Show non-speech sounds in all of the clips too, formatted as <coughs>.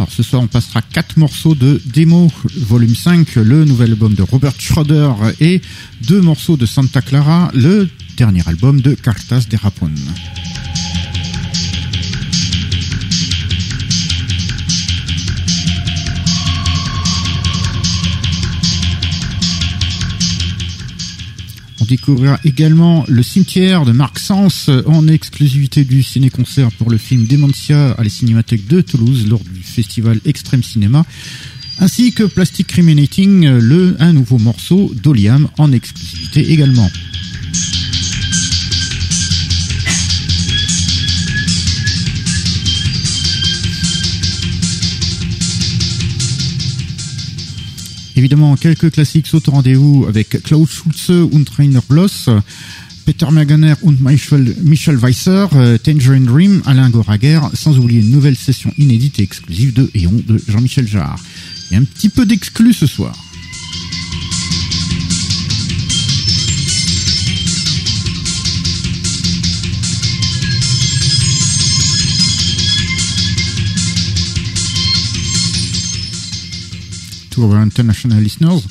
Alors ce soir, on passera quatre morceaux de démo, volume 5, le nouvel album de Robert Schroeder et deux morceaux de Santa Clara, le dernier album de Cartas de Rapon. Découvrira également le cimetière de Marc Sens en exclusivité du ciné-concert pour le film Dementia à la Cinémathèque de Toulouse lors du festival Extrême Cinéma, ainsi que Plastic Criminating, le, un nouveau morceau d'Oliam en exclusivité également. Évidemment, quelques classiques sautent au rendez-vous avec Klaus Schulze und Rainer Bloss, Peter Mergener und Michel, Weisser, euh, Tangerine Dream, Alain Goraguer, sans oublier une nouvelle session inédite et exclusive de Eon de Jean-Michel Jarre. Et un petit peu d'exclus ce soir. To our international listeners.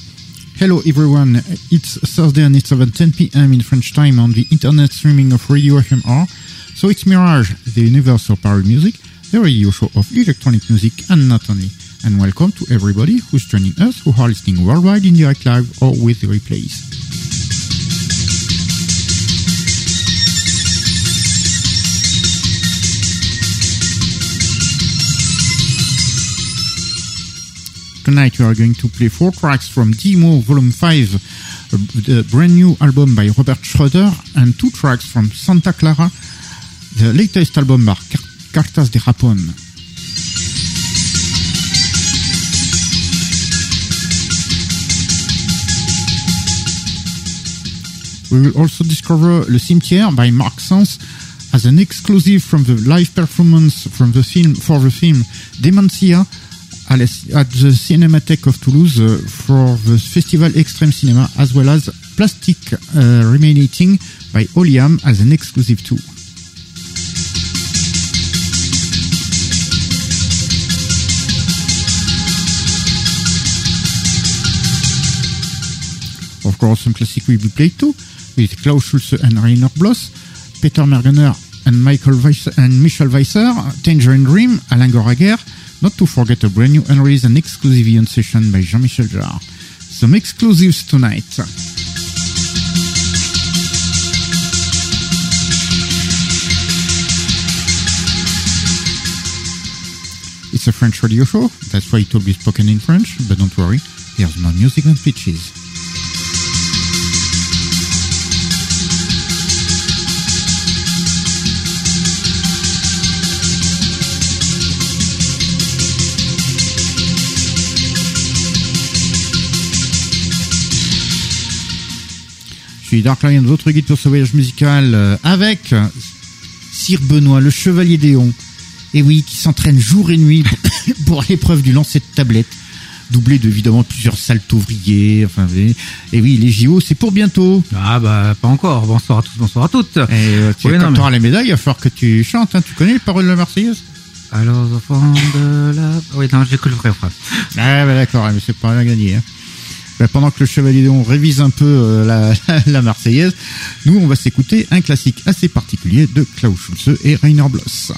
Hello everyone, it's Thursday and it's 7.10 p.m. in French time on the internet streaming of Radio FMR. So it's Mirage, the universal power music, the radio show of electronic music and not only. And welcome to everybody who's joining us who are listening worldwide in direct live or with the replays. Tonight we are going to play four tracks from Demo Volume 5, uh, the brand new album by Robert Schroeder, and two tracks from Santa Clara, the latest album by Cartas de Rapon. We will also discover Le Cimetière by Mark Sans as an exclusive from the live performance from the film for the film Dementia at the Cinematheque of Toulouse uh, for the Festival Extreme Cinema, as well as Plastic uh, Remaining by Oliam as an exclusive too. Of course, some classic will be played too, with Klaus Schulze and Rainer Bloss, Peter Mergener and Michael Weiss and Michel Weisser, Tangerine Dream, Alain Goraguer, not to forget a brand new unreleased and exclusive Ion session by Jean-Michel Jarre. Some exclusives tonight. It's a French radio show, that's why it will be spoken in French, but don't worry, there's no music and pitches. Je suis Dark Lion, votre guide pour ce voyage musical euh, avec Sir Benoît, le chevalier d'Éon. Et oui, qui s'entraîne jour et nuit <coughs> pour, l'épreuve du lancer de tablette, doublé de évidemment plusieurs saltos ouvriers. Enfin, et, oui, les JO, c'est pour bientôt. Ah bah pas encore. Bonsoir à tous, bonsoir à toutes. Et euh, tu Oui, non, mais- les médailles, il va falloir que tu chantes. Hein. Tu connais les paroles de la Marseillaise? Alors enfants de la. Oui non, j'ai cru le vrai phrase. Ah bah d'accord, mais c'est pas à gagner. Hein. Pendant que le Chevalier Léon révise un peu euh, la, <laughs> la Marseillaise, nous on va s'écouter un classique assez particulier de Klaus Schulze et Rainer Bloss.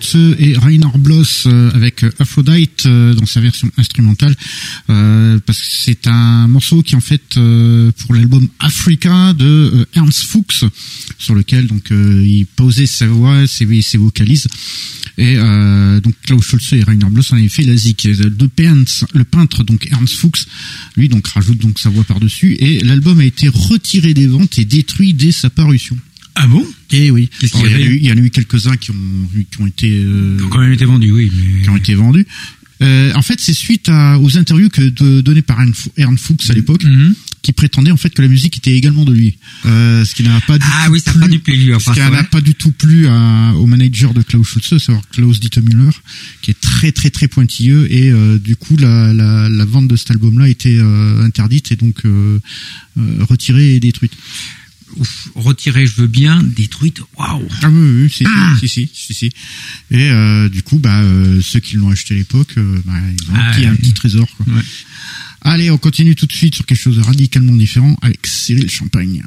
Schulze et Rainer Bloss euh, avec Aphrodite euh, dans sa version instrumentale euh, parce que c'est un morceau qui en fait euh, pour l'album Africa de euh, Ernst Fuchs sur lequel donc euh, il posait sa voix, ses, ses vocalises et euh, donc Klaus Schulze et Rainer Bloss en avaient fait la zik. De Pernst, le peintre donc Ernst Fuchs, lui donc rajoute donc sa voix par dessus et l'album a été retiré des ventes et détruit dès sa parution. Ah bon? Et oui. Qu'est-ce qu'il Alors, y il, y en a avait eu, il y en a eu quelques-uns qui ont, qui ont été euh, Ils ont quand même été vendu, oui. Mais... qui ont été vendus. Euh, en fait, c'est suite à, aux interviews que de, données par Ern Ernst Fuchs à l'époque, Mhm. qui prétendait en fait que la musique était également de lui. Euh, ce qui n'a pas du Ah tout oui, ça n'a plu- pas du plu, ce qui c'est n'a pas du tout plu à- au manager de Klaus Schulze, savoir Klaus Dieter Müller, qui est très très très pointilleux et euh, du coup la, la, la vente de cet album-là été euh, interdite et donc euh, euh, retirée et détruite. Retiré, je veux bien. Détruite, waouh. Ah oui, oui, oui, si, si, si, si, si. Et euh, du coup, bah, euh, ceux qui l'ont acheté à l'époque, euh, bah, ils ont Ah, un, petit, un ouais. petit trésor. Quoi. Ouais. Allez, on continue tout de suite sur quelque chose de radicalement différent avec Cyril Champagne.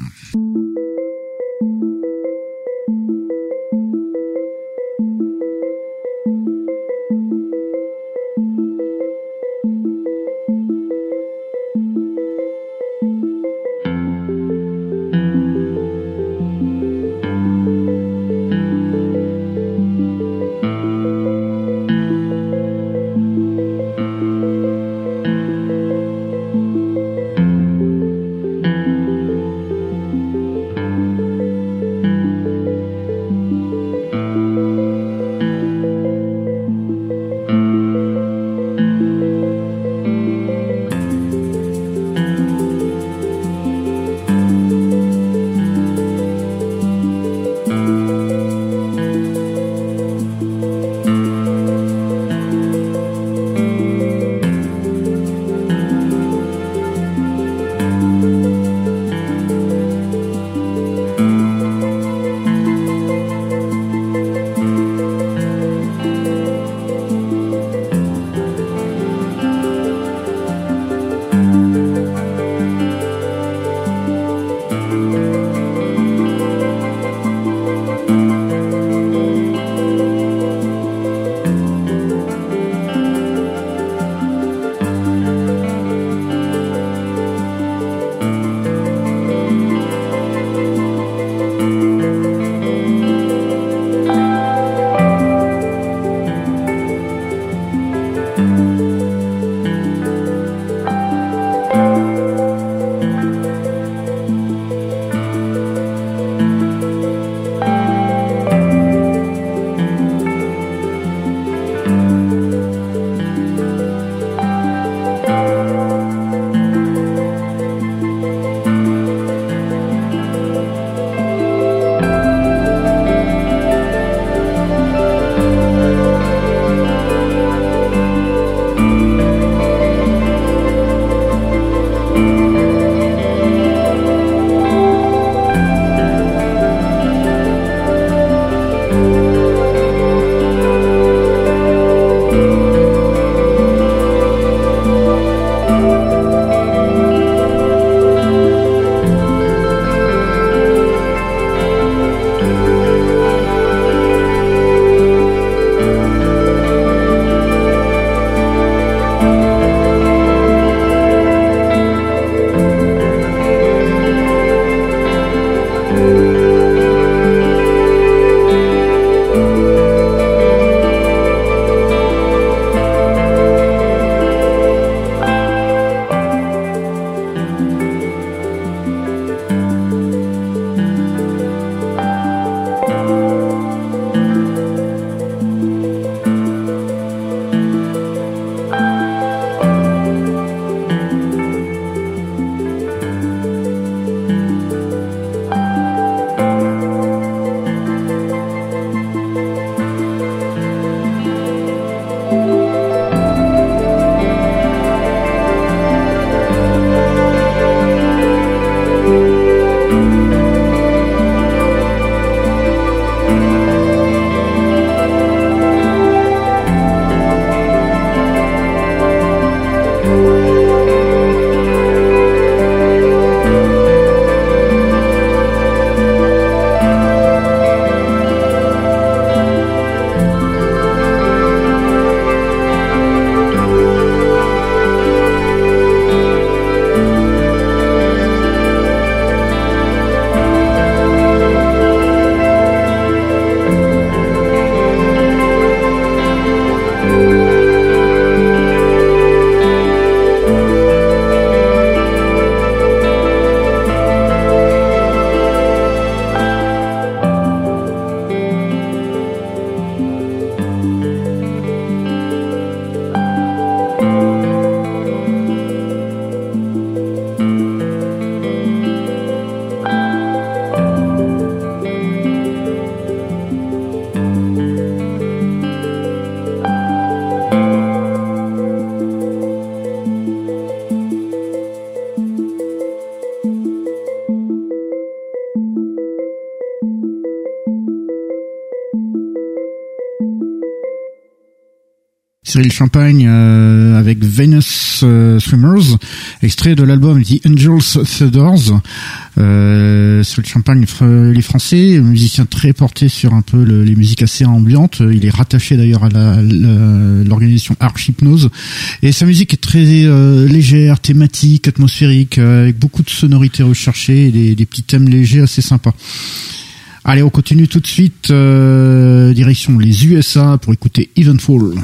Cyril Champagne euh, avec Venus euh, Swimmers, extrait de l'album The Angels Theodores. Euh, Cyril Champagne, il est français, musicien très porté sur un peu les musiques assez ambiantes. Il est rattaché d'ailleurs à l'organisation Archhypnose. Et sa musique est très légère, thématique, atmosphérique, avec beaucoup de sonorités recherchées et des, petits thèmes légers assez sympas. Allez, on continue tout de suite, euh, direction les USA pour écouter. Evenfall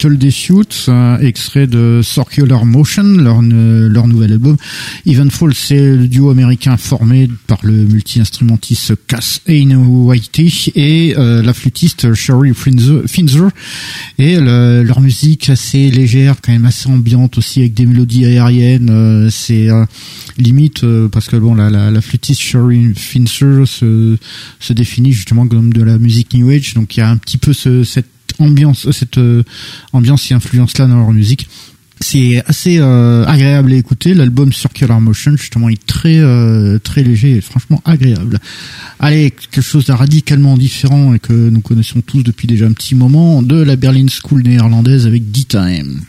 avec Little Dispute, extrait de Circular Motion, leur, nouvel album. Evenfall, c'est le duo américain formé par le multi-instrumentiste Cass Aine Whitey et euh, la flûtiste Sherry Finzer. Et leur musique assez légère, quand même assez ambiante aussi, avec des mélodies aériennes. Euh, c'est limite parce que bon, la, flûtiste Sherry Finzer se, se définit justement comme de la musique New Age, donc il y a un petit peu ce, cette ambiance, cette euh, ambiance et influence là dans leur musique. C'est assez euh, agréable à écouter. L'album Circular Motion, justement, est très euh, très léger et franchement agréable. Allez, quelque chose de radicalement différent et que nous connaissons tous depuis déjà un petit moment, de la Berlin School néerlandaise avec. D-Time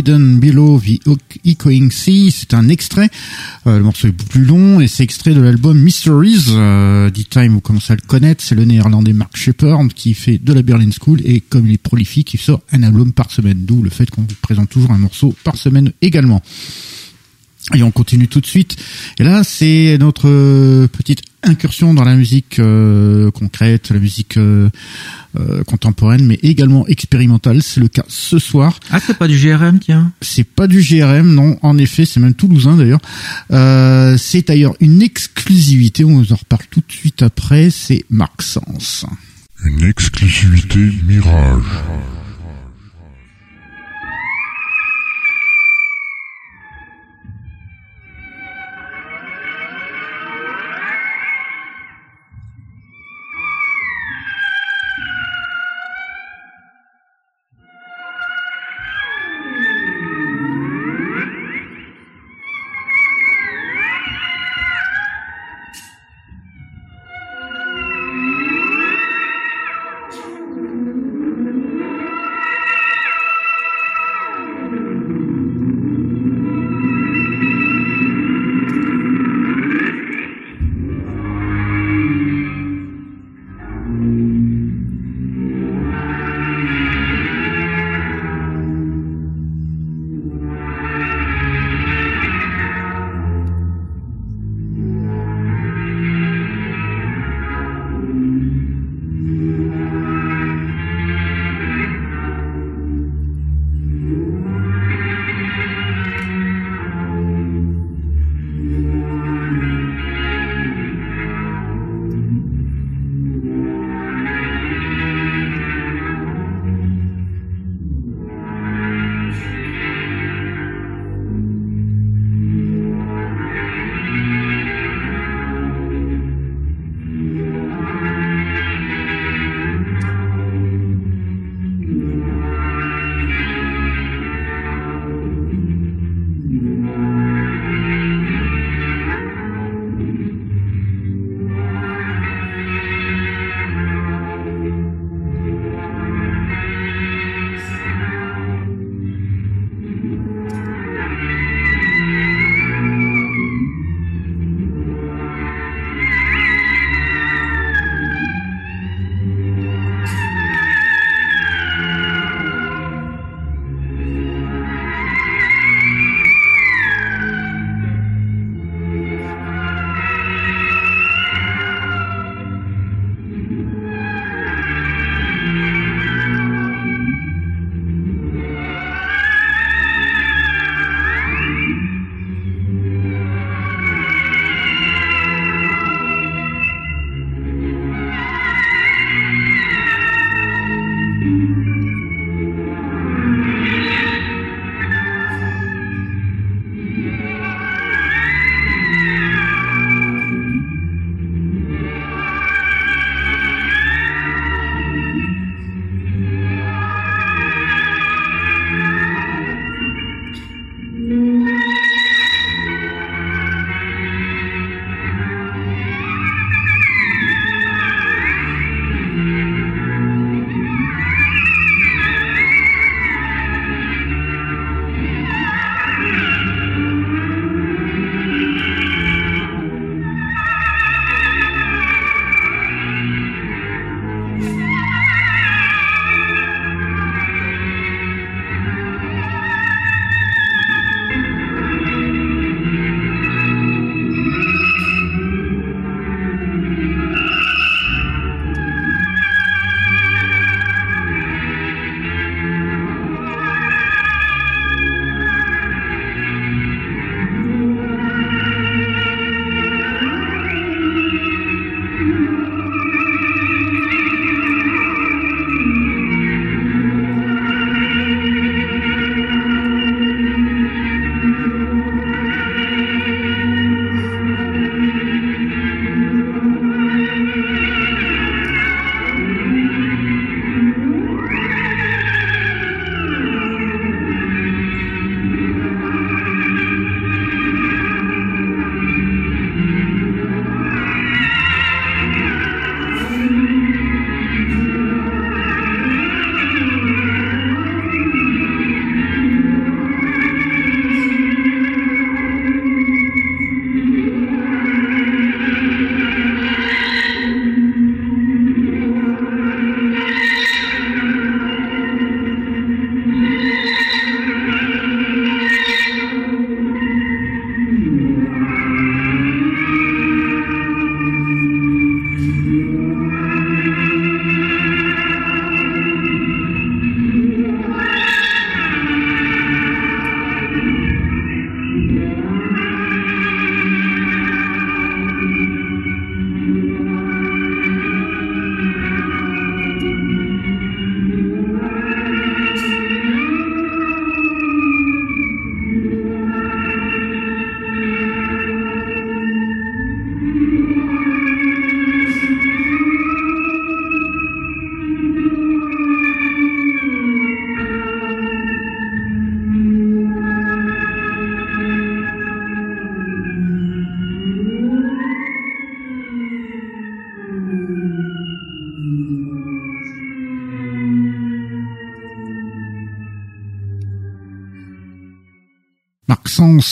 Hidden Below the Echoing Sea. C'est un extrait. Euh, le morceau est plus long et c'est extrait de l'album Mysteries. Euh, D-Time, vous commencez à le connaître. C'est le néerlandais Mark Shepard qui fait de la Berlin School et comme il est prolifique, il sort un album par semaine. D'où le fait qu'on vous présente toujours un morceau par semaine également. Et on continue tout de suite. Et là, c'est notre euh, petite incursion dans la musique euh, concrète, la musique euh, contemporaine, mais également expérimentale. C'est le cas ce soir. Ah, c'est pas du GRM, tiens. C'est pas du GRM, non. En effet, c'est même toulousain d'ailleurs. c'est d'ailleurs une exclusivité. On vous en reparle tout de suite après. C'est Marc Sens. Une exclusivité Mirage.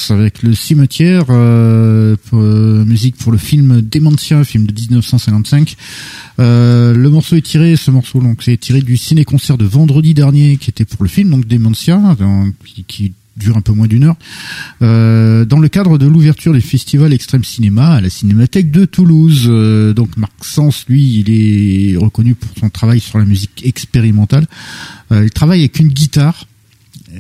Avec le cimetière, euh, euh, musique pour le film Dementia, film de 1955. Euh, le morceau est tiré, ce morceau donc c'est tiré du ciné-concert de vendredi dernier qui était pour le film donc Dementia, donc, qui, dure un peu moins d'une heure, dans le cadre de l'ouverture du festival Extrême Cinéma à la Cinémathèque de Toulouse. Donc Marc Sens, lui, il est reconnu pour son travail sur la musique expérimentale. Il travaille avec une guitare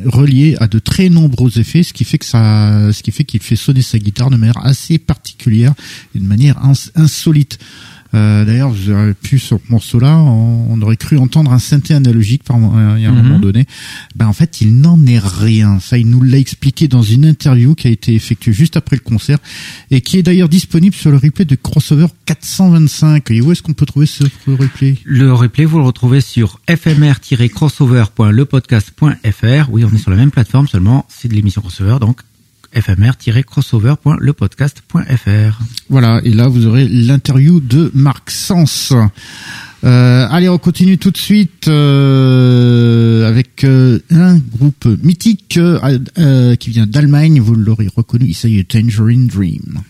reliée à de très nombreux effets, ce qui fait que ça, ce qui fait qu'il fait sonner sa guitare de manière assez particulière et de manière ins- insolite. Euh, D'ailleurs, vous aurez pu sur ce morceau-là, on, on aurait cru entendre un synthé analogique par euh, il y a un Mhm. moment donné. Ben en fait, il n'en est rien. Ça, il nous l'a expliqué dans une interview qui a été effectuée juste après le concert et qui est d'ailleurs disponible sur le replay de Crossover 425. Et où est-ce qu'on peut trouver ce replay? Le replay, vous le retrouvez sur fmr-crossover.lepodcast.fr. Oui, on est sur la même plateforme, seulement c'est de l'émission crossover, donc fmr-crossover.lepodcast.fr. Voilà, et là vous aurez l'interview de Marc Sens. Euh, allez, on continue tout de suite euh, avec euh, un groupe mythique qui vient d'Allemagne. Vous l'aurez reconnu, il s'agit de Tangerine Dream.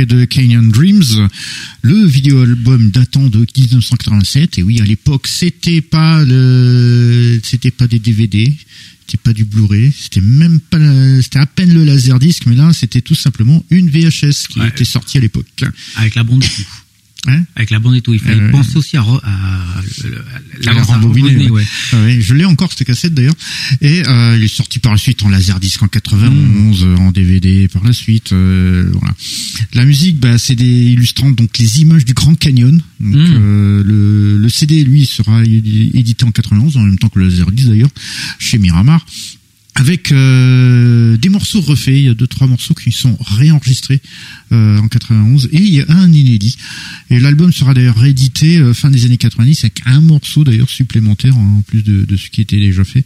Extrait de Canyon Dreams, le vidéo album datant de 1987. Et oui, à l'époque, c'était pas le, c'était pas des DVD, c'était pas du Blu-ray, c'était même pas, c'était à peine le laserdisc, mais là, c'était tout simplement une VHS qui Ouais. était sortie à l'époque. Avec la bande tout. Hein Avec la bande et tout. Il fallait Euh, penser aussi à, re- à, le- le- À la à rembobiner, rembobiner, ouais. ouais. Ah ouais, je l'ai encore cette cassette d'ailleurs et euh, il est sorti par la suite en laserdisc en 91 euh, en DVD par la suite euh, voilà la musique bah, c'est des illustrantes donc les images du Grand Canyon donc Mm. euh, le, le CD lui sera édi- édité en 91 en même temps que le laserdisc d'ailleurs chez Miramar avec euh, des morceaux refaits, il y a deux trois morceaux qui sont réenregistrés euh, en 91 et il y a un inédit. Et l'album sera d'ailleurs réédité euh, fin des années 90 avec un morceau d'ailleurs supplémentaire en plus de, de ce qui était déjà fait.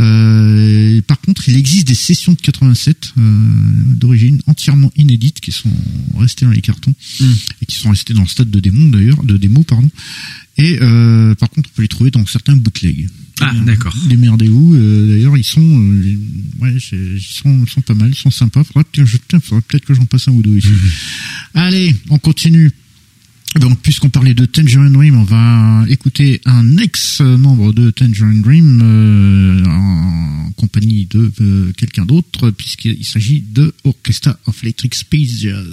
Euh, par contre, il existe des sessions de 87 euh, d'origine entièrement inédites qui sont restées dans les cartons Mm. et qui sont restées dans le stade de démo d'ailleurs, de démo pardon. Et euh, par contre, on peut les trouver dans certains bootlegs. Ah, Euh, d'accord. Démerdez-vous. euh, D'ailleurs, ils sont, euh, ouais, ils sont, sont pas mal, ils sont sympas. Faudrait peut-être que j'en passe un ou deux ici. Allez, on continue. Donc, puisqu'on parlait de Tangerine Dream, on va écouter un ex-membre de Tangerine Dream euh, en compagnie de euh, quelqu'un d'autre, puisqu'il s'agit de Orchestra of Electric Space Jazz.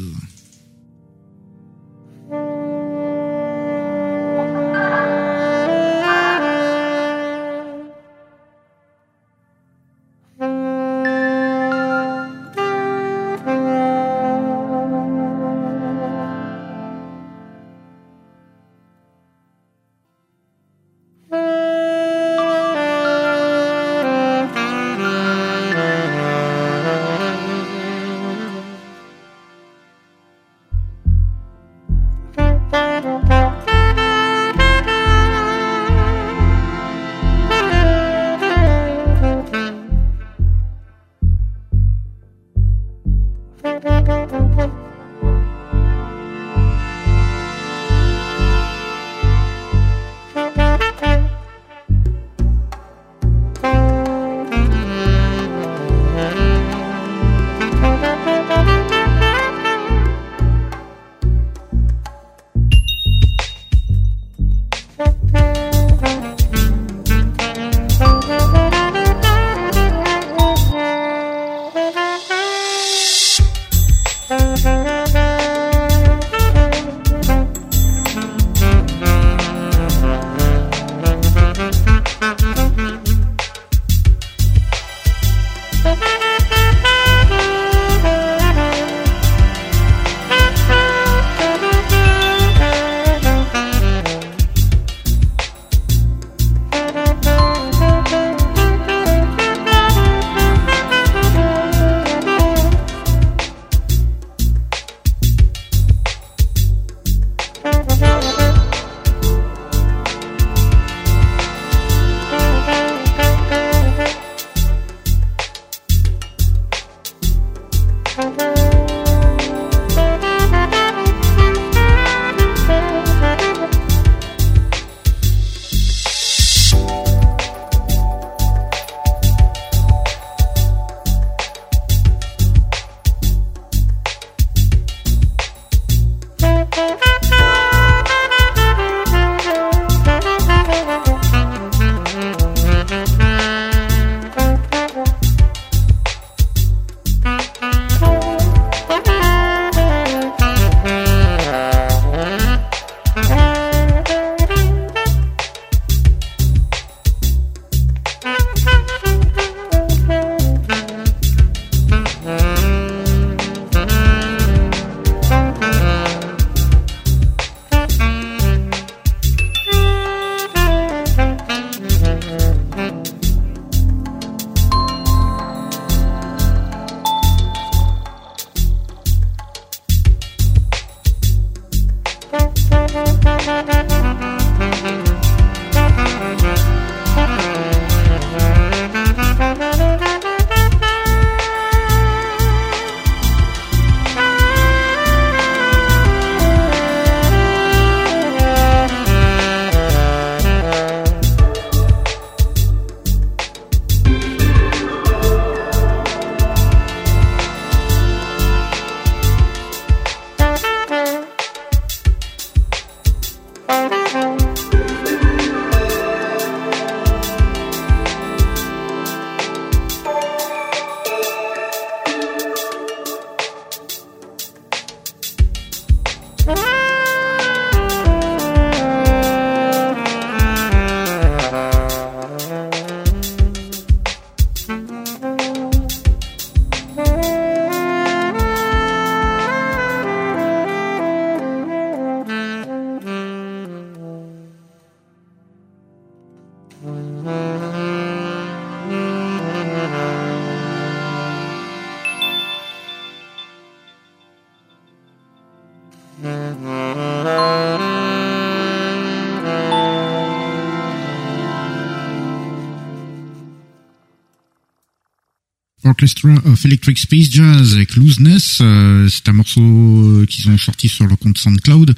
Orchestra of Electric Space Jazz avec Looseness. Euh, c'est un morceau euh, qu'ils ont sorti sur leur compte SoundCloud.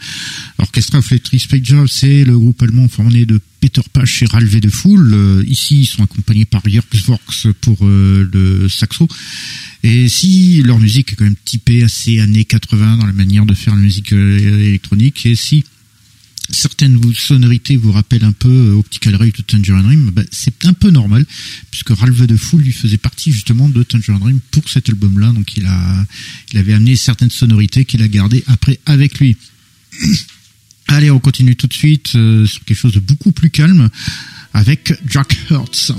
Orchestra of Electric Space Jazz, c'est le groupe allemand formé de Peter Pasch et Ralve de Fool. Euh, ici, ils sont accompagnés par Jörg Vox pour le saxo. Et si leur musique est quand même typée assez années 80 dans la manière de faire la musique électronique, et si certaines sonorités vous rappellent un peu euh, Optical Ray de Tangerine Dream, bah, c'est un peu normal, puisque Ralph de Fool lui faisait partie justement de Tangerine Dream pour cet album-là, donc il a, il avait amené certaines sonorités qu'il a gardées après avec lui. <coughs> Allez, on continue tout de suite euh, sur quelque chose de beaucoup plus calme avec Jack Hurts.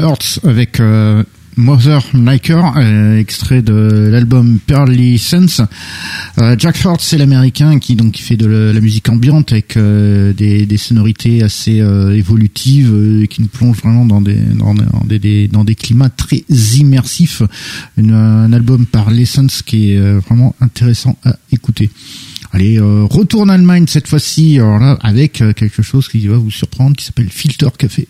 Hurts avec euh, Mother euh, extrait de l'album Pearly Sense. Euh, Jack Hurts, c'est l'américain qui donc fait de la, musique ambiante avec euh, des, sonorités assez évolutives euh, qui nous plongent vraiment dans des dans, des, dans des climats très immersifs. Un album par l'Essence qui est vraiment intéressant à écouter. Allez, euh, retourne en Allemagne cette fois-ci, alors là, avec quelque chose qui va vous surprendre, qui s'appelle Filter Café.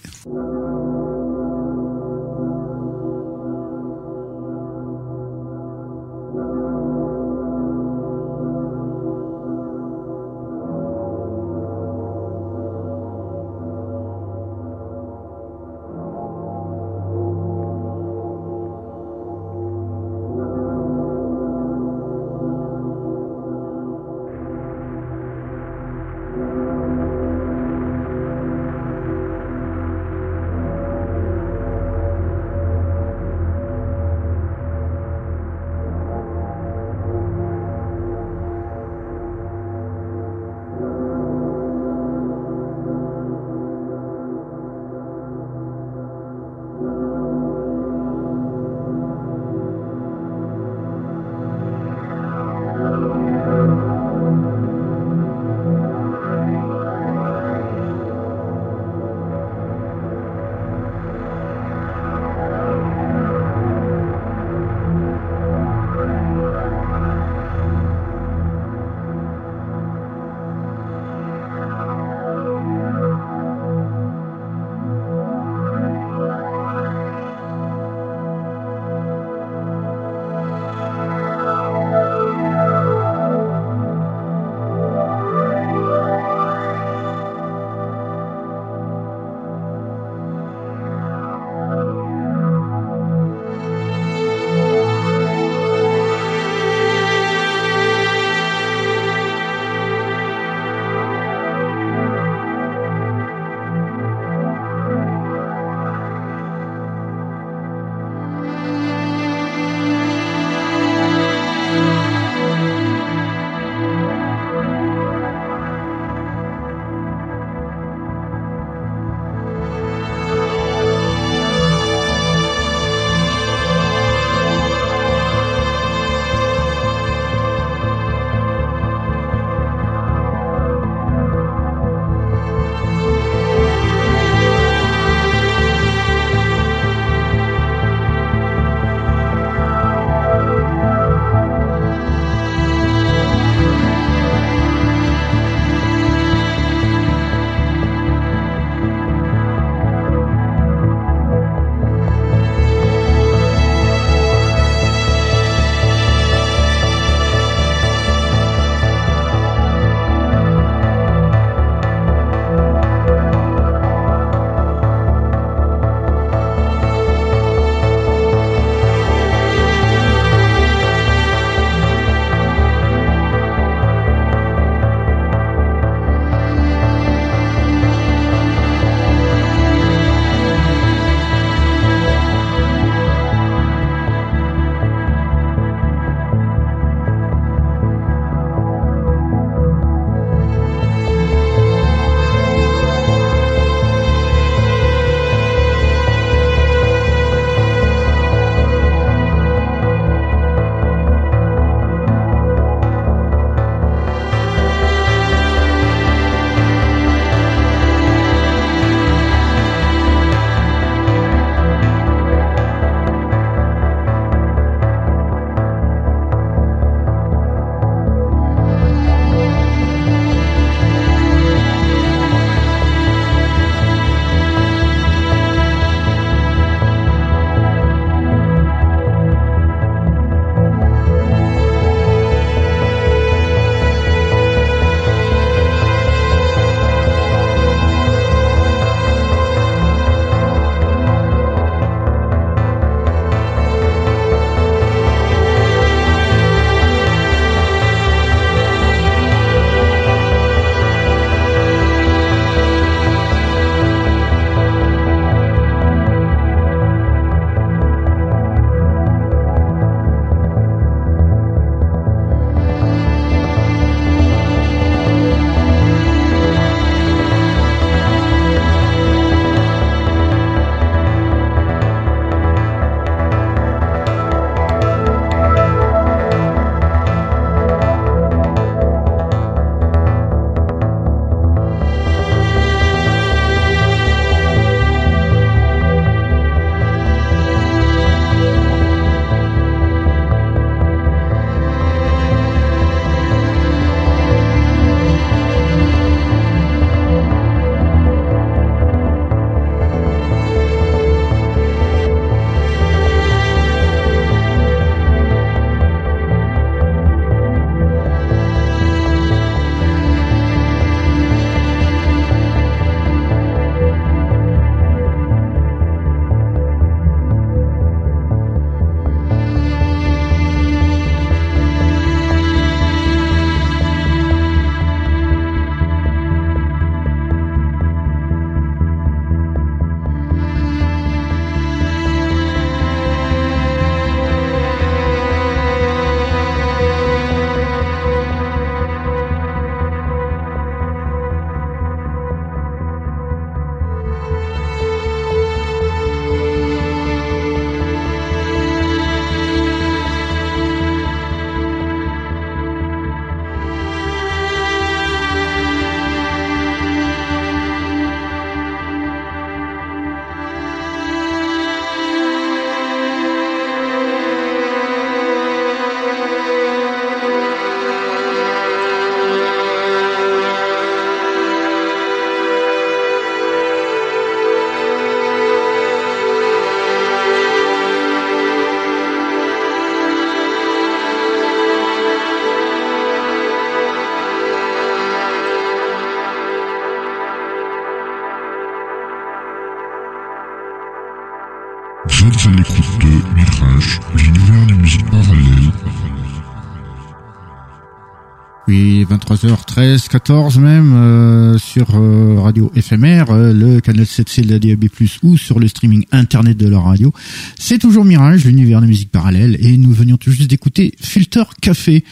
23h13, 14 même euh, sur euh, radio éphémère, euh, le canal 7C de la DAB+, ou sur le streaming internet de la radio. C'est toujours Mirage, l'univers des musiques parallèles, et nous venions tout juste d'écouter Filter Café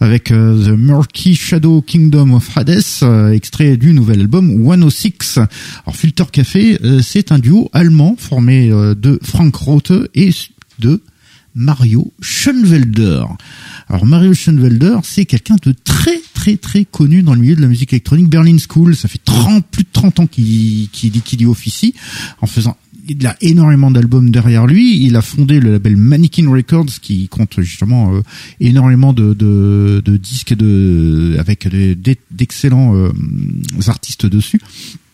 avec euh, The Murky Shadow Kingdom of Hades, euh, extrait du nouvel album 106. Alors Filter Café, euh, c'est un duo allemand formé de Frank Rote et de Mario Schoenwelder. Alors Mario Schoenwelder, c'est quelqu'un de très très très connu dans le milieu de la musique électronique. Berlin School, ça fait 30, plus de 30 ans qu'il qu'il y officie en faisant il a énormément d'albums derrière lui. Il a fondé le label Mannequin Records qui compte justement euh, énormément de, de, disques de avec d'excellents euh, artistes dessus.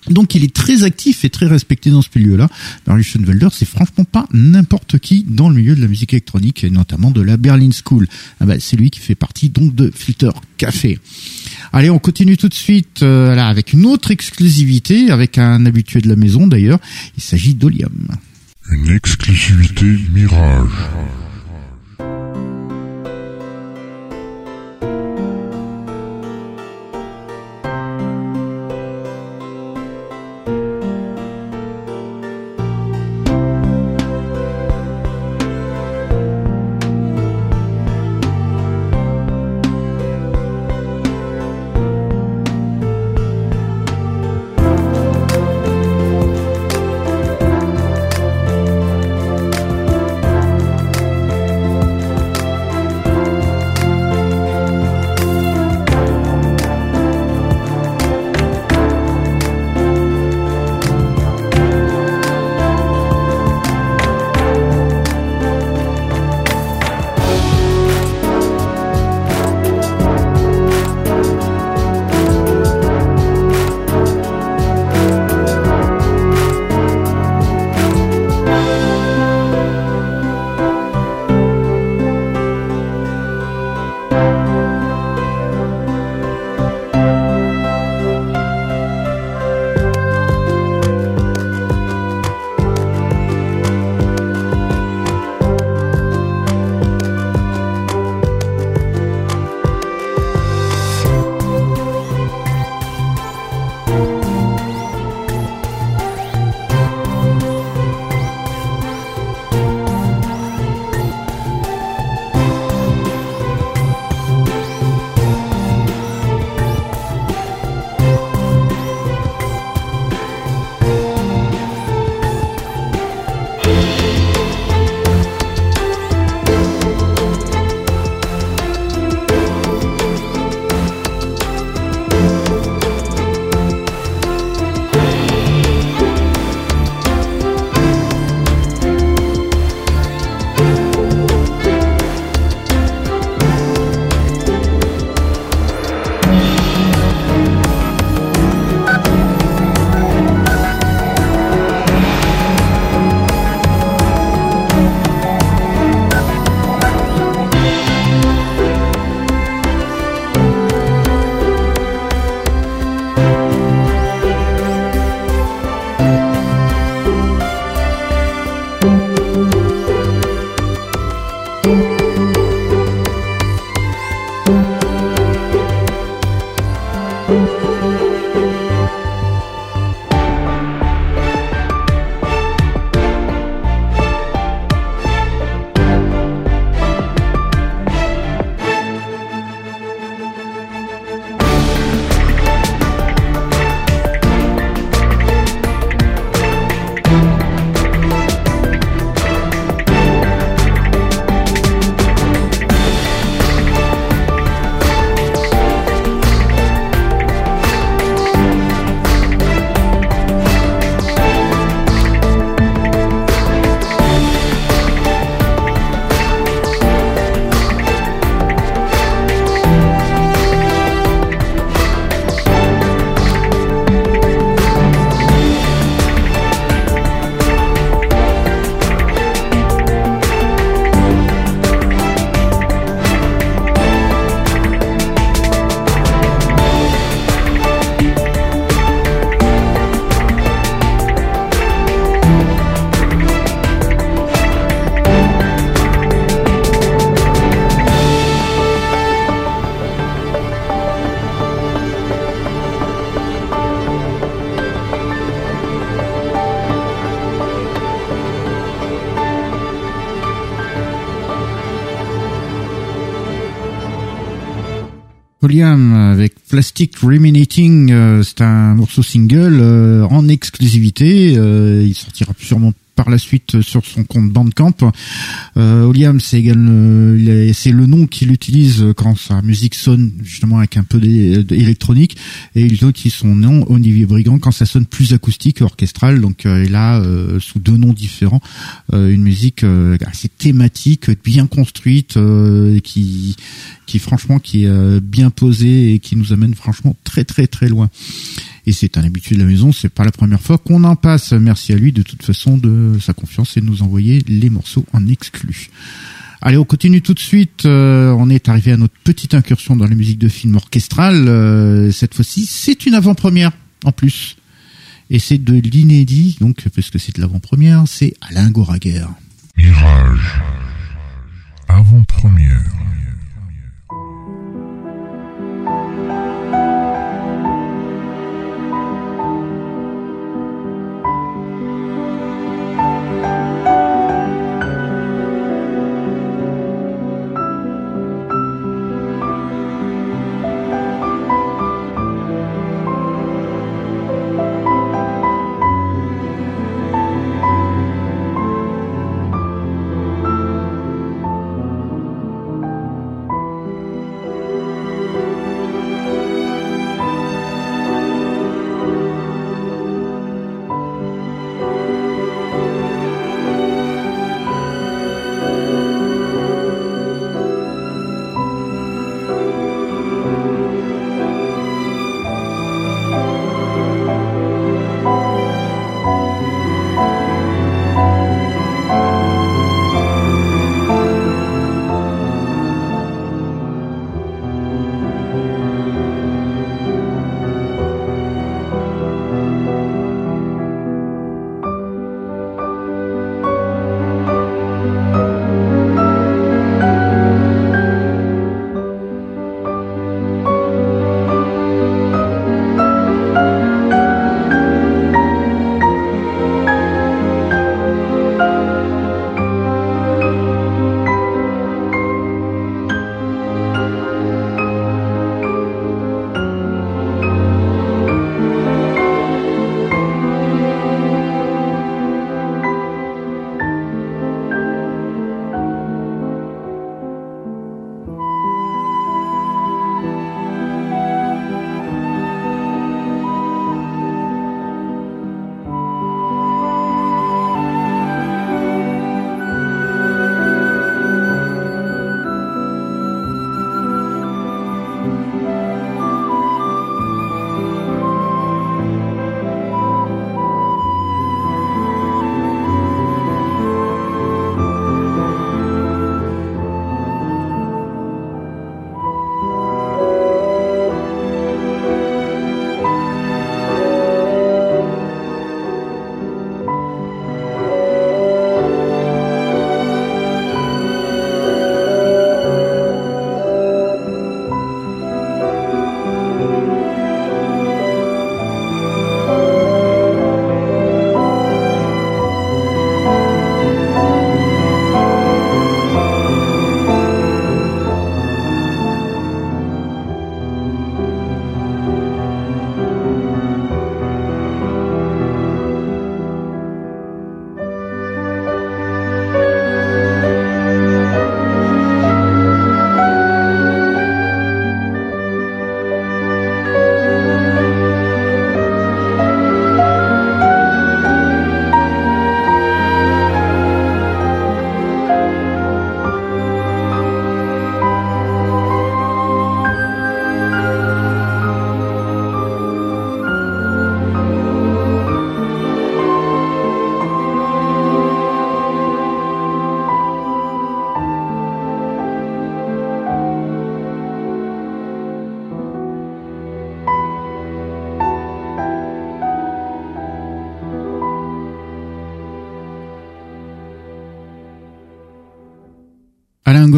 Donc il est très actif et très respecté dans ce milieu-là. Mario Schoenwelder, c'est franchement pas n'importe qui dans le milieu de la musique électronique et notamment de la Berlin School. Ah bah, c'est lui qui fait partie donc de Filter Café. Allez, on continue tout de suite euh, là avec une autre exclusivité avec un habitué de la maison d'ailleurs. Il s'agit d'Olium. Une exclusivité Mirage. Plastic Ruminating, euh, c'est un morceau single euh, en exclusivité. Euh, il sortira sûrement la suite sur son compte Bandcamp. Euh, c'est également c'est le nom qu'il utilise quand sa musique sonne justement avec un peu d'électronique et il utilise son nom Olivier Brigand quand ça sonne plus acoustique, orchestral. Donc euh, il a euh, sous deux noms différents une musique assez thématique, bien construite, qui qui franchement qui est bien posée et qui nous amène franchement très très très loin et c'est un habitué de la maison, c'est pas la première fois qu'on en passe. Merci à lui de toute façon de sa confiance et de nous envoyer les morceaux en exclu. Allez, on continue tout de suite. Euh, on est arrivé à notre petite incursion dans la musique de film orchestral. Euh, cette fois-ci, c'est une avant-première en plus. Et c'est de l'inédit, donc, parce que c'est de l'avant-première, c'est Alain Goraguer. Mirage. Avant-première.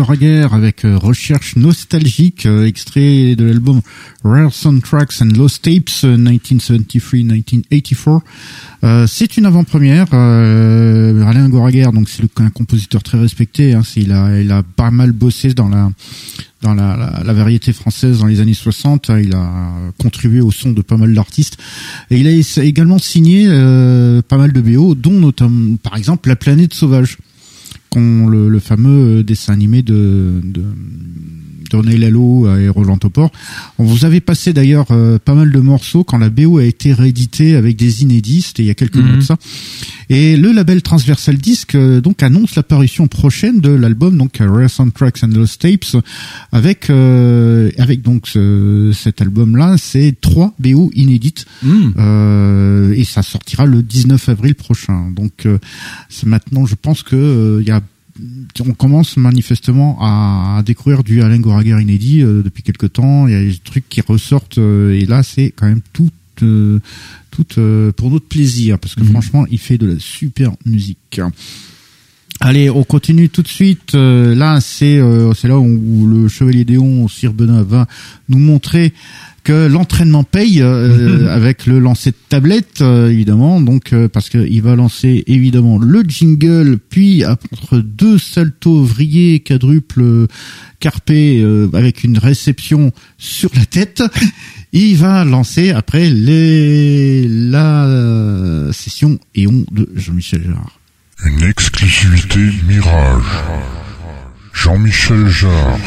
Goraguer avec euh, Recherche nostalgique, euh, extrait de l'album Rare Soundtracks and Lost Tapes 1973-1984. Euh, c'est une avant-première. Alain Goraguer, donc c'est un compositeur très respecté. Hein, il a, pas mal bossé dans la variété française dans les années 60. Il a contribué au son de pas mal d'artistes. Et il a également signé pas mal de BO, dont notamment, par exemple, La planète sauvage le, le, fameux euh, dessin animé de, René Lalo et Roland Topor. On vous avait passé d'ailleurs euh, pas mal de morceaux quand la BO a été rééditée avec des inédits, c'était il y a quelques mois de mhm. ça. Et le label Transversal Disc euh, donc annonce l'apparition prochaine de l'album donc Rare Soundtracks and Lost Tapes avec avec donc cet album là, c'est trois BO inédites mhm. et ça sortira le 19 avril prochain. Donc c'est maintenant je pense que il y a on commence manifestement à, découvrir du Alain Goraguer inédit euh, depuis quelque temps. Il y a des trucs qui ressortent euh, et là c'est quand même tout, euh, tout pour notre plaisir parce que mhm. franchement il fait de la super musique. Allez, on continue tout de suite. là, c'est c'est là où, le Chevalier Déon, Sir Benoît, va nous montrer que l'entraînement paye euh, <laughs> avec le lancer de tablette euh, évidemment donc euh, parce qu'il va lancer évidemment le jingle puis entre deux saltos vrillés quadruples carpés avec une réception sur la tête <laughs> il va lancer après les la session Éon de Jean-Michel Jarre une exclusivité Mirage. Jean-Michel Jarre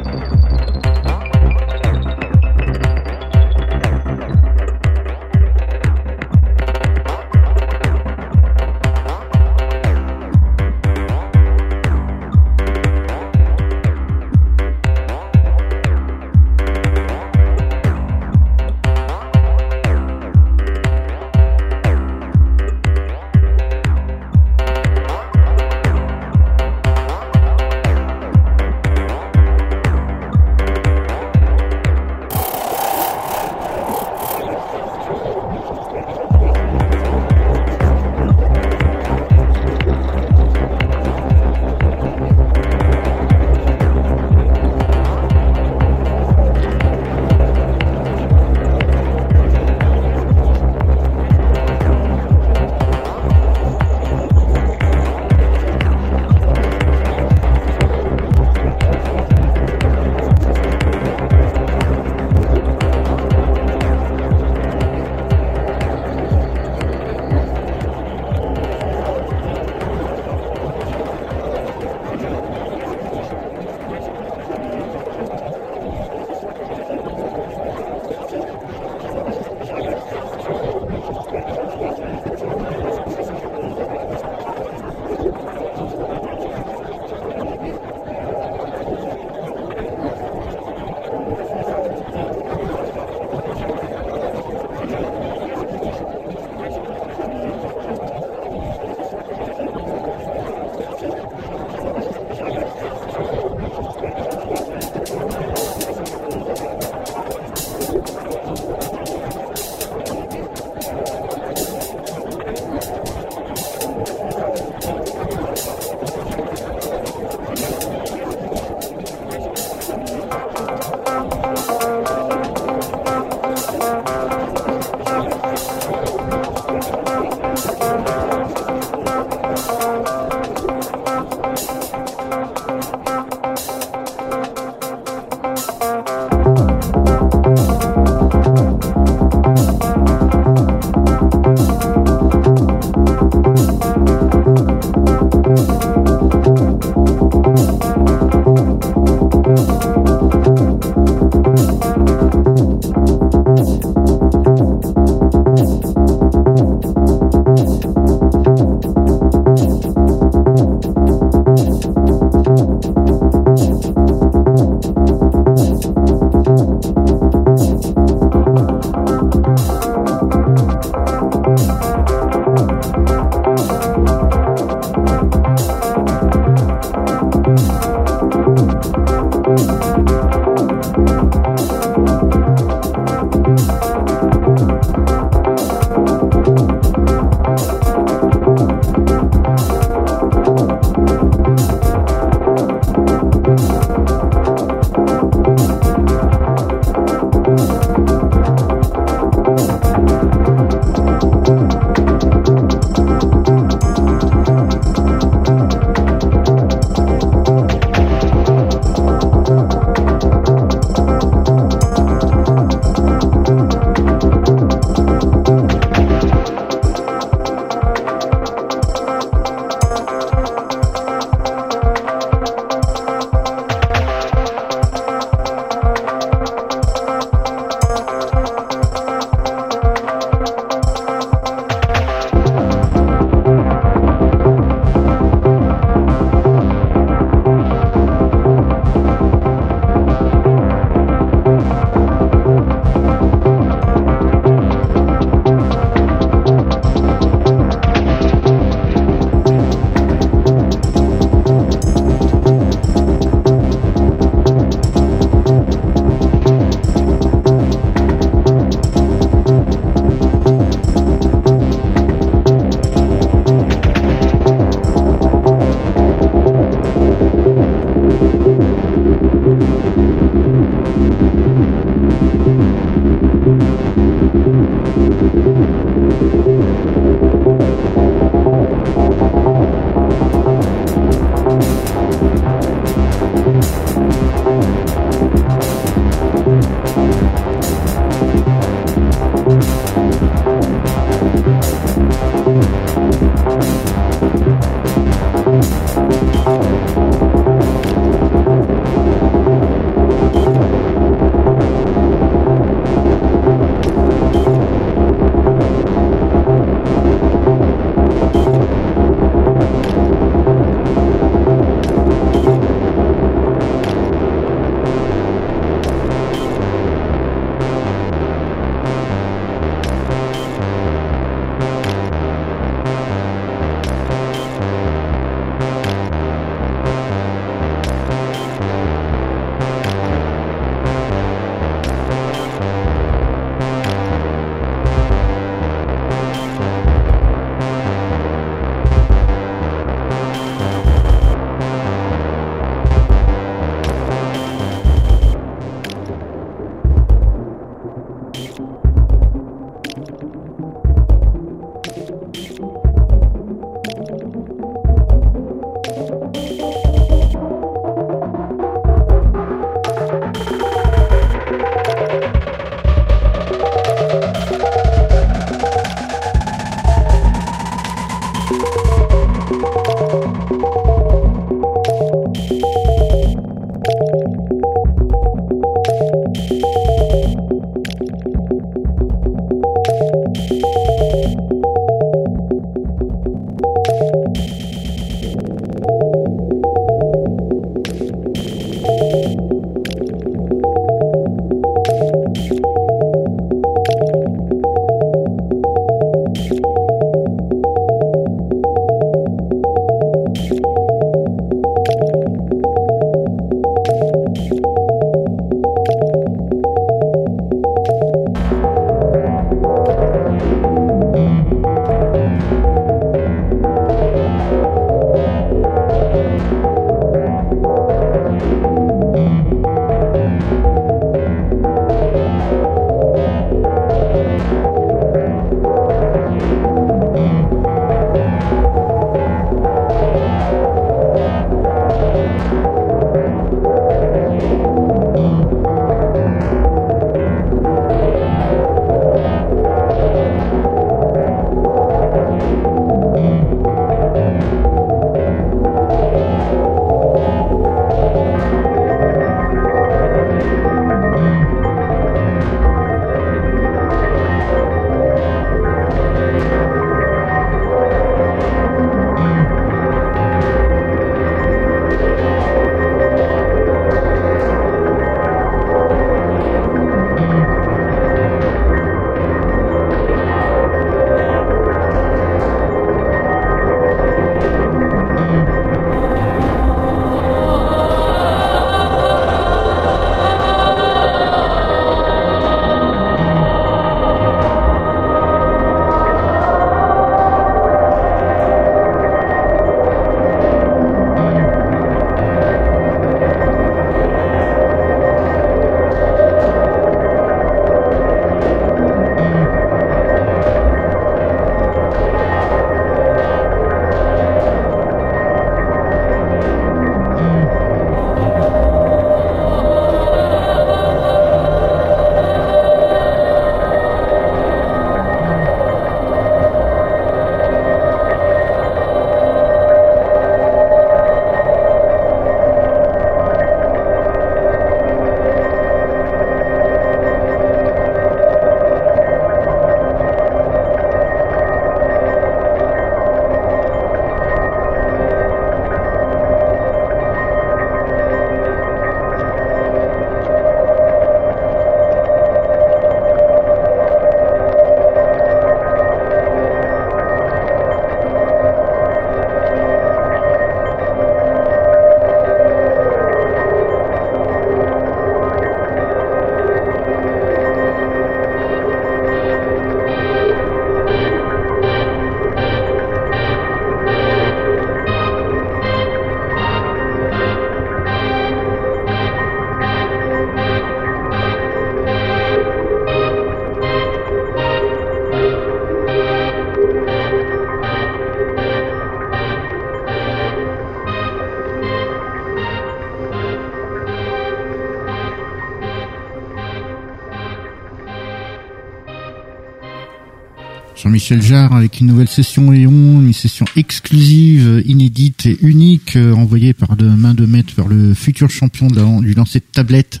Jean-Michel Jarre avec une nouvelle session Léon, une session exclusive, inédite et unique, euh, envoyée par de main de maître vers le futur champion du lancer de tablette,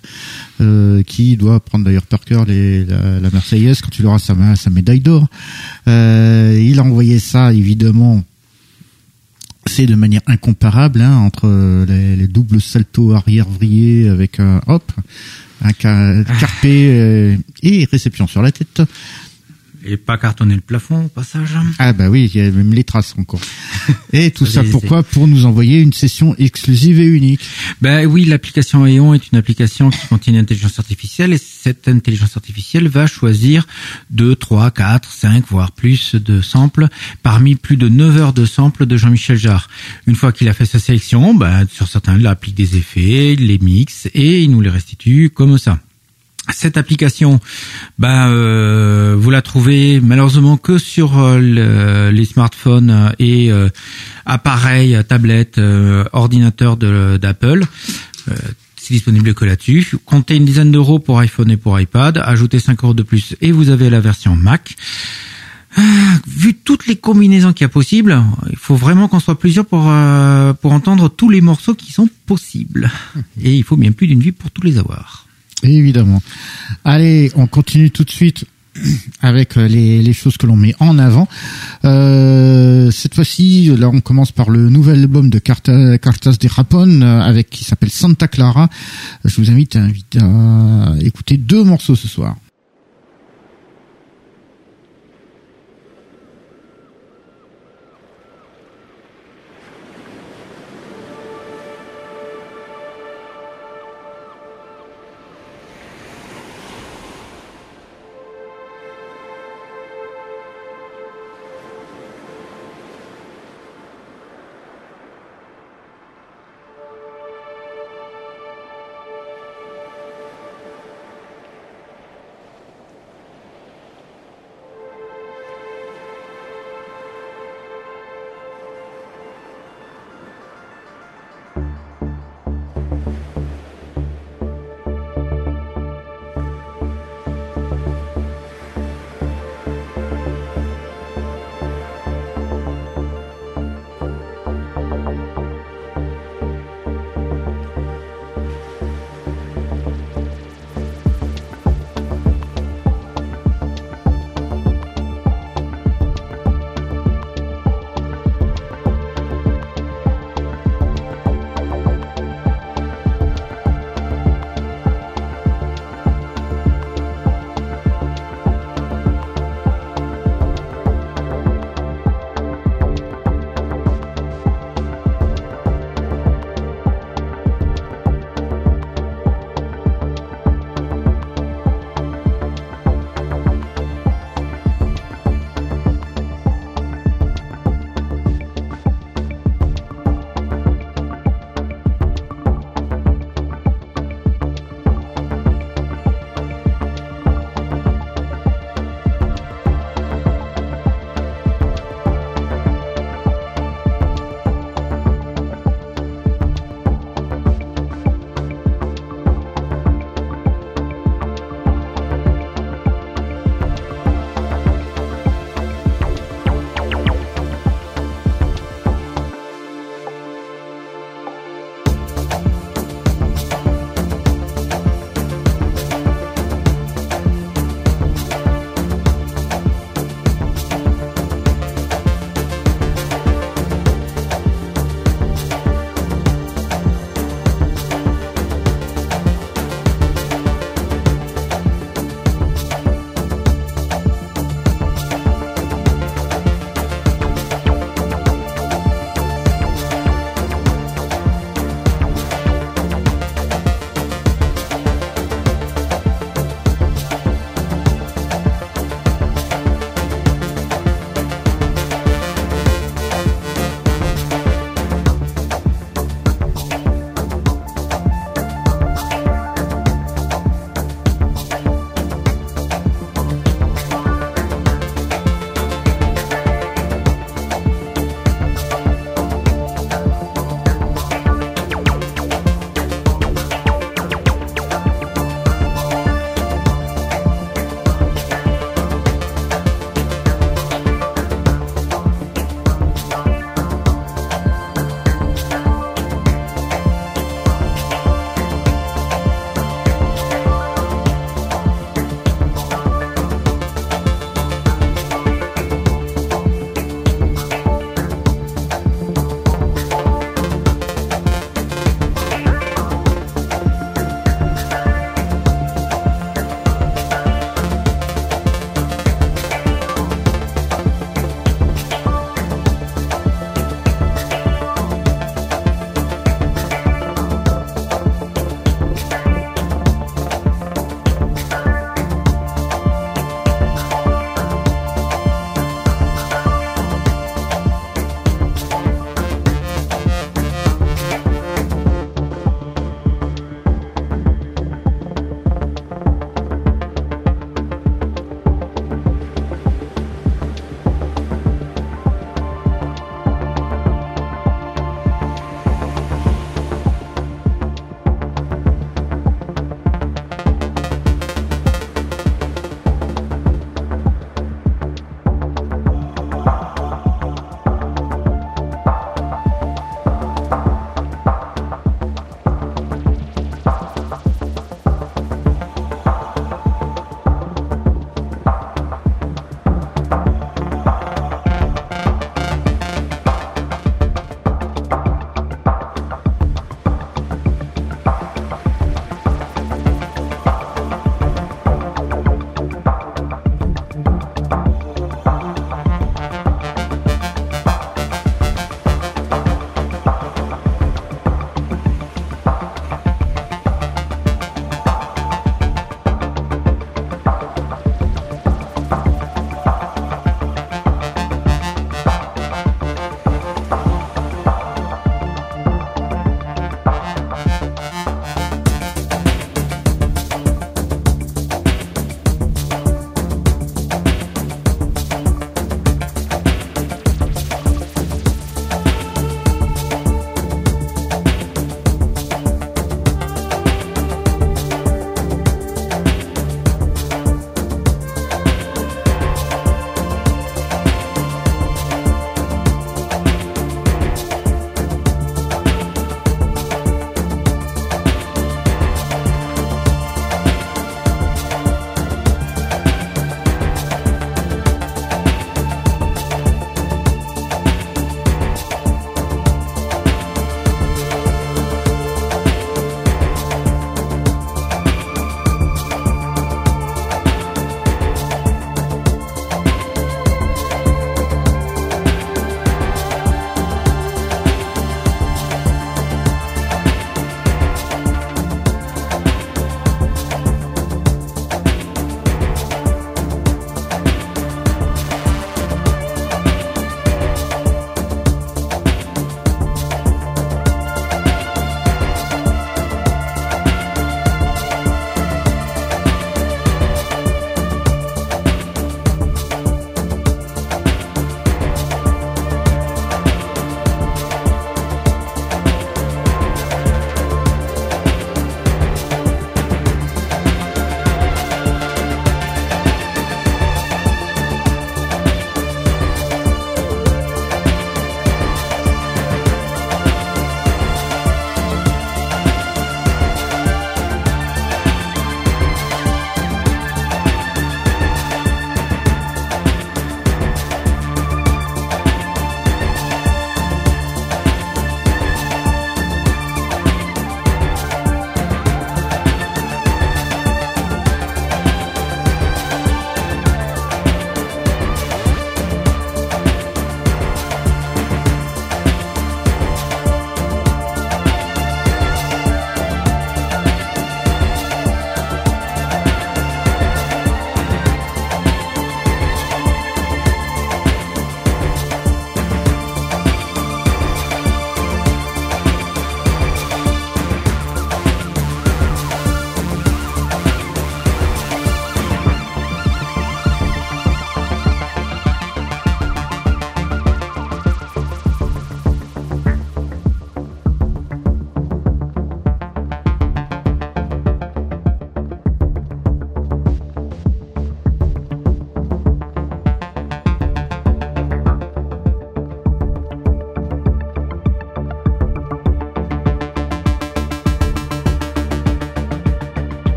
euh, qui doit prendre d'ailleurs par cœur la, la Marseillaise quand il aura sa, médaille d'or. Euh, il a envoyé ça évidemment c'est de manière incomparable hein, entre les, les doubles saltos arrière vrillés avec un hop, un ca- carpé et réception sur la tête. Pas cartonner le plafond au passage. Ah bah oui, il y a même les traces encore. <laughs> Et tout ça pourquoi Pour nous envoyer une session exclusive et unique. Ben oui, l'application Eon est une application qui contient une intelligence artificielle et cette intelligence artificielle va choisir 2, 3, 4, 5, voire plus de samples parmi plus de 9 heures de samples de Jean-Michel Jarre. Une fois qu'il a fait sa sélection, ben, sur certains, il applique des effets, il les mixe et il nous les restitue comme ça. Cette application, ben, euh, vous la trouvez malheureusement que sur euh, le- les smartphones et euh, appareils, tablettes, euh, ordinateurs d'Apple. Euh, c'est disponible que là-dessus. Comptez une dizaine d'euros pour iPhone et pour iPad. Ajoutez 5 euros de plus et vous avez la version Mac. Ah, Vu toutes les combinaisons qu'il y a possibles, il faut vraiment qu'on soit plusieurs pour euh, pour entendre tous les morceaux qui sont possibles. Et il faut bien plus d'une vie pour tous les avoir. Évidemment. Allez, on continue tout de suite avec euh, les, choses que l'on met en avant. Euh, cette fois-ci, là, on commence par le nouvel album de Carta, Cartas de Rapon, euh, avec qui s'appelle Santa Clara. Je vous invite à écouter deux morceaux ce soir.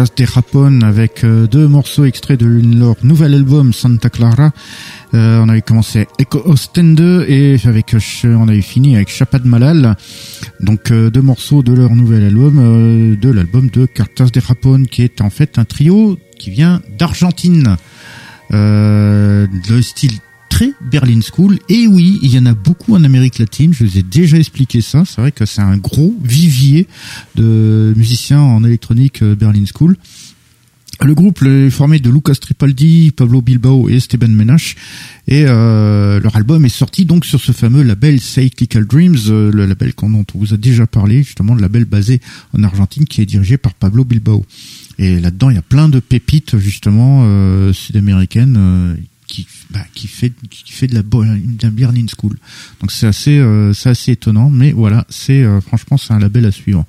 Cartas de Rapon avec euh, deux morceaux extraits de leur nouvel album Santa Clara. Euh, on avait commencé avec Ostende et avec on avait fini avec Chapad Malal. Donc deux morceaux de leur nouvel album, de l'album de Cartas de Rapon qui est en fait un trio qui vient d'Argentine. Euh, le style Berlin School. Et oui, il y en a beaucoup en Amérique latine. Je vous ai déjà expliqué ça. C'est vrai que c'est un gros vivier de musiciens en électronique euh, Berlin School. Le groupe est formé de Lucas Tripaldi, Pablo Bilbao et Esteban Menache et euh, leur album est sorti donc sur ce fameux label Cyclical Dreams, euh, le label dont on vous a déjà parlé, justement le label basé en Argentine qui est dirigé par Pablo Bilbao. Et là-dedans, il y a plein de pépites justement euh, sud-américaines qui bah, qui fait qui fait de la, la Berlin School. Donc c'est assez euh, c'est assez étonnant, mais voilà, c'est euh, franchement c'est un label à suivre.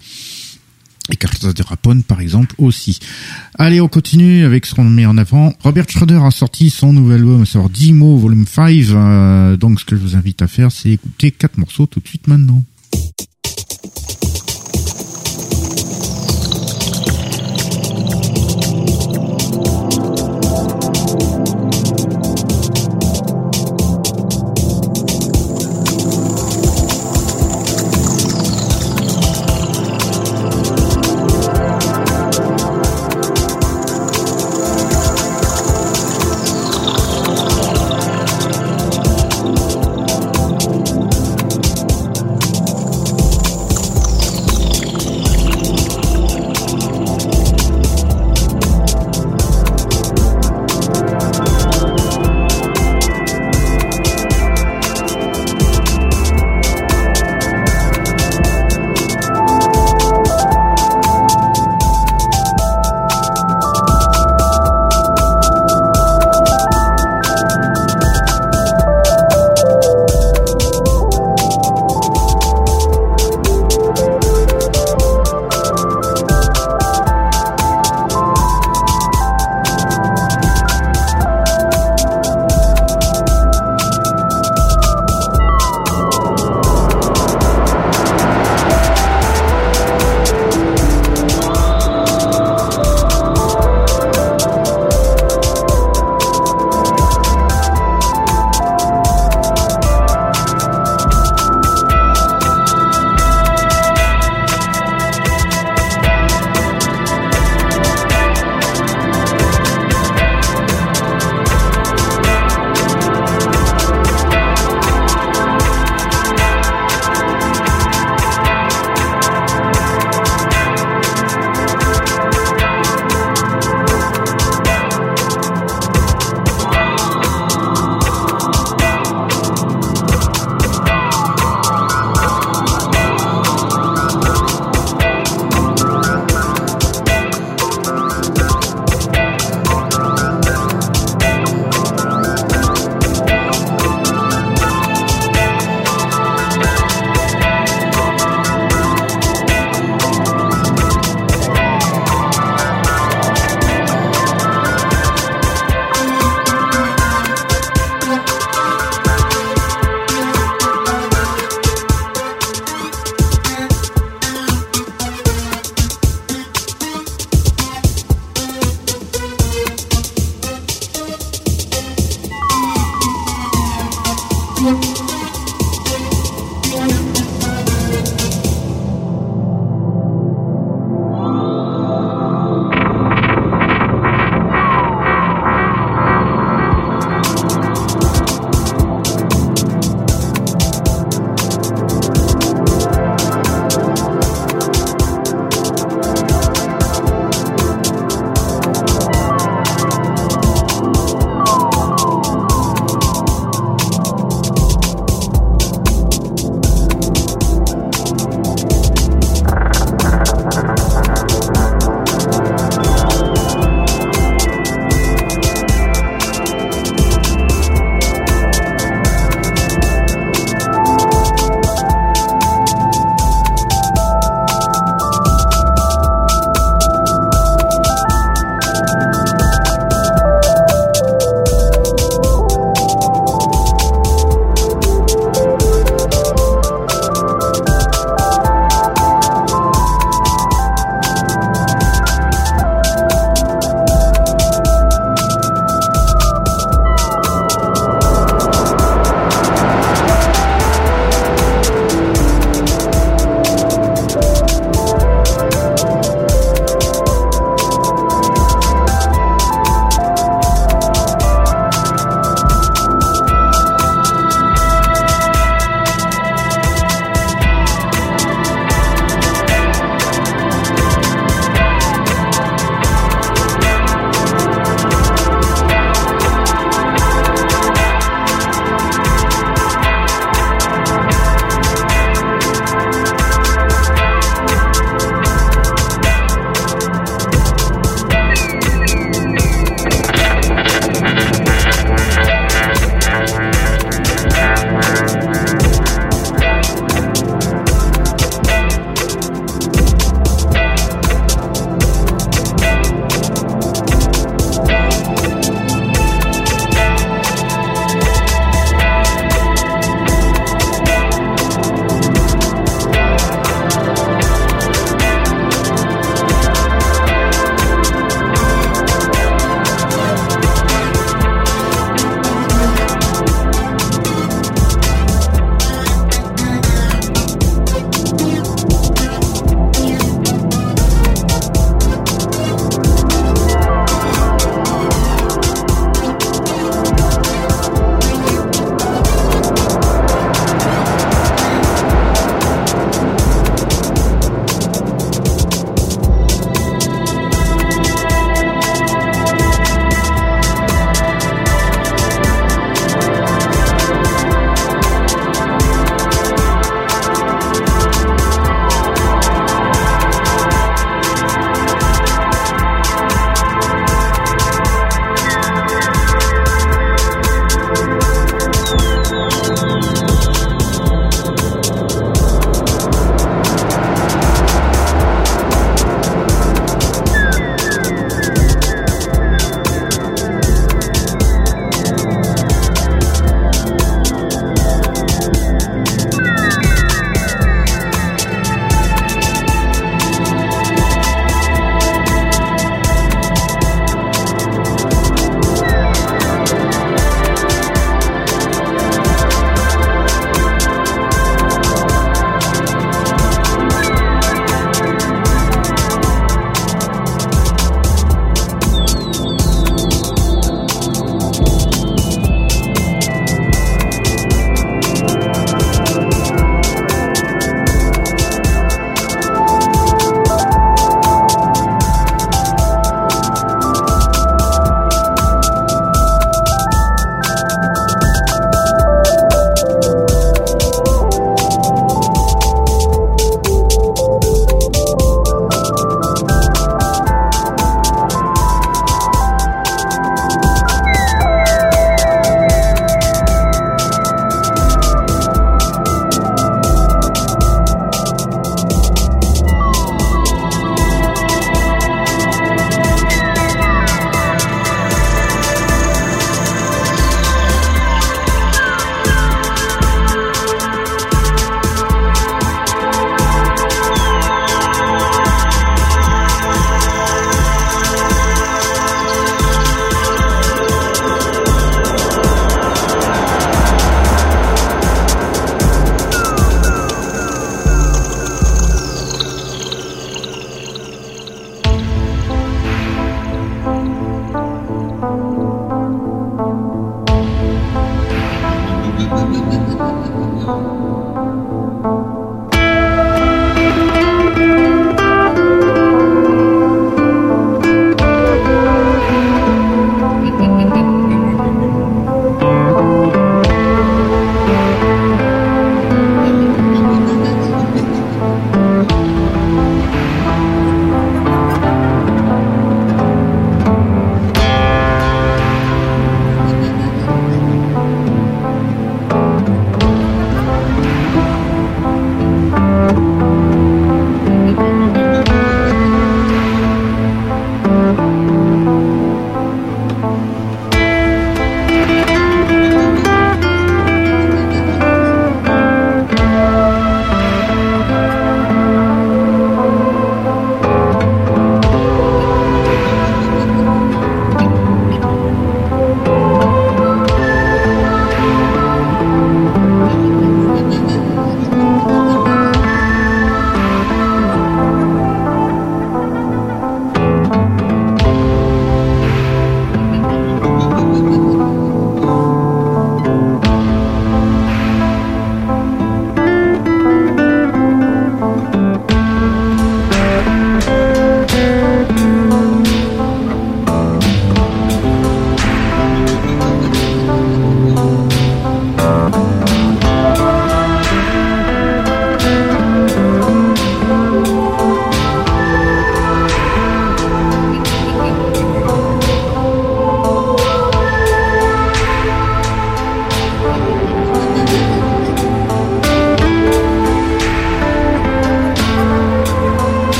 Et Cartas de Rapone, par exemple, aussi. Allez, on continue avec ce qu'on met en avant. Robert Schroeder a sorti son nouvel album, sort Dimo Volume 5. Euh, donc, ce que je vous invite à faire, c'est écouter quatre morceaux tout de suite maintenant.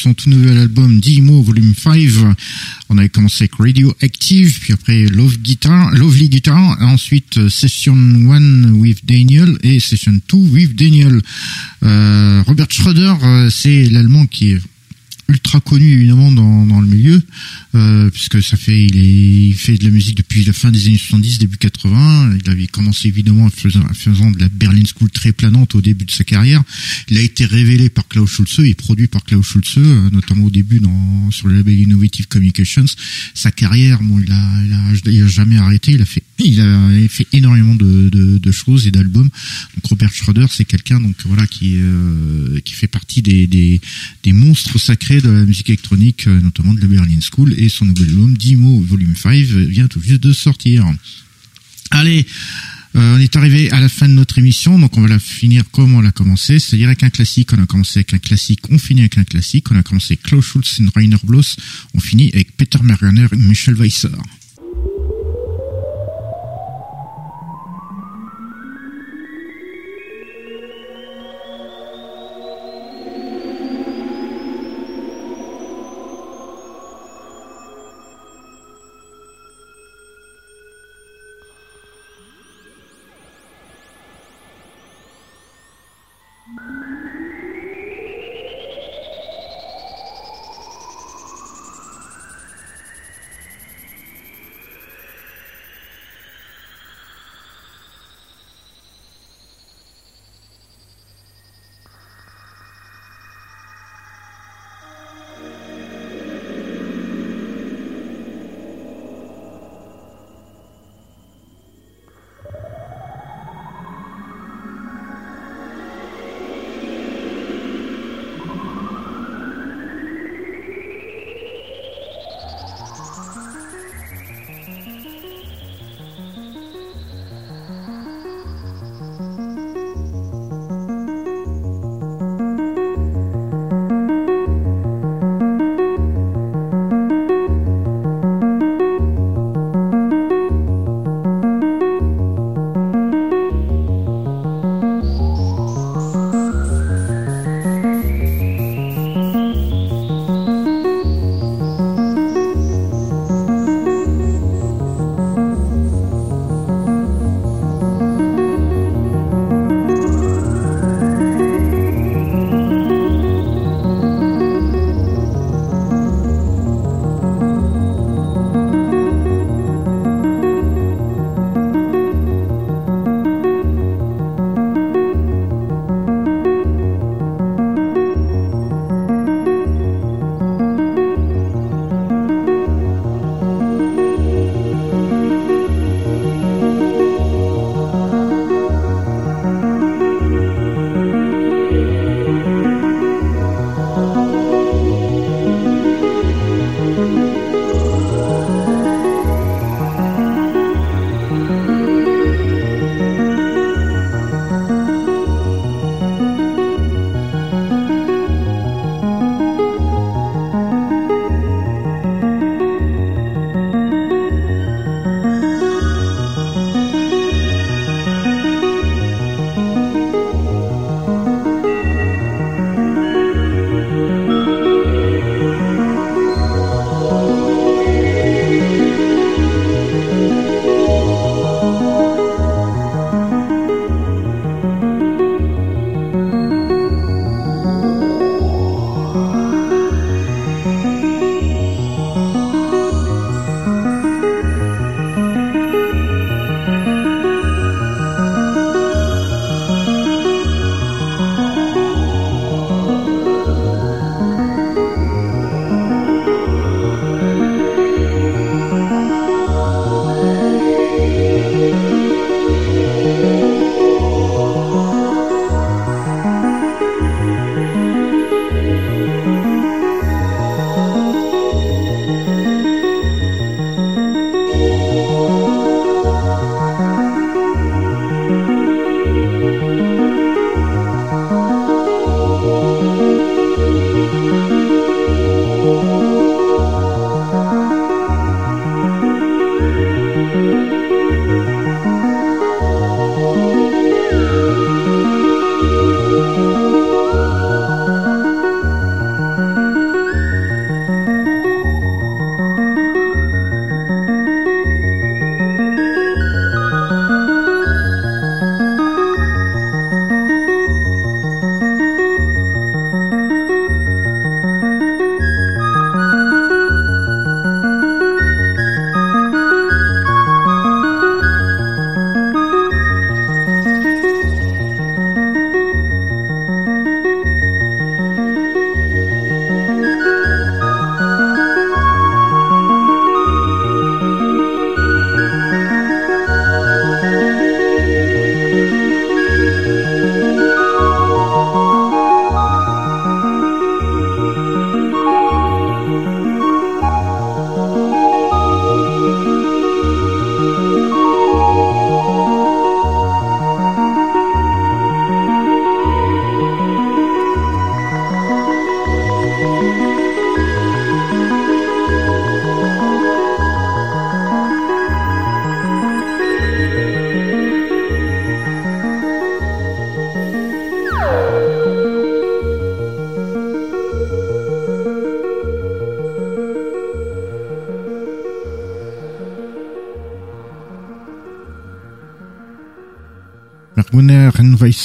Son tout nouvel album Demo Volume 5. On avait commencé avec Radioactive, puis après Love Guitar, Lovely Guitar, ensuite euh, Session 1 with Daniel et Session 2 with Daniel. Euh, Robert Schroeder, euh, c'est l'allemand qui est ultra connu évidemment dans, dans le milieu euh, puisque ça fait il, est, il fait de la musique depuis la fin des années 70 début 80 il avait commencé évidemment en faisant, faisant, de la Berlin School très planante au début de sa carrière. Il a été révélé par Klaus Schulze et produit par Klaus Schulze euh, notamment au début dans sur le label Innovative Communications. Sa carrière bon il a il a, il a jamais arrêté. Il a fait il a fait énormément de, de, de choses et d'albums. Donc Robert Schroeder c'est quelqu'un donc voilà qui euh, qui fait partie des, des, des monstres sacrés de la musique électronique euh, notamment de la Berlin School et son nouvel album Dimo Volume 5 vient tout juste de sortir. Allez, euh, on est arrivé à la fin de notre émission, donc on va la finir comme on l'a commencé, c'est-à-dire avec un classique. On a commencé avec un classique, on finit avec un classique. On a commencé avec Klaus Schulz et Rainer Bloss, on finit avec Peter Mergener et Michel Weisser.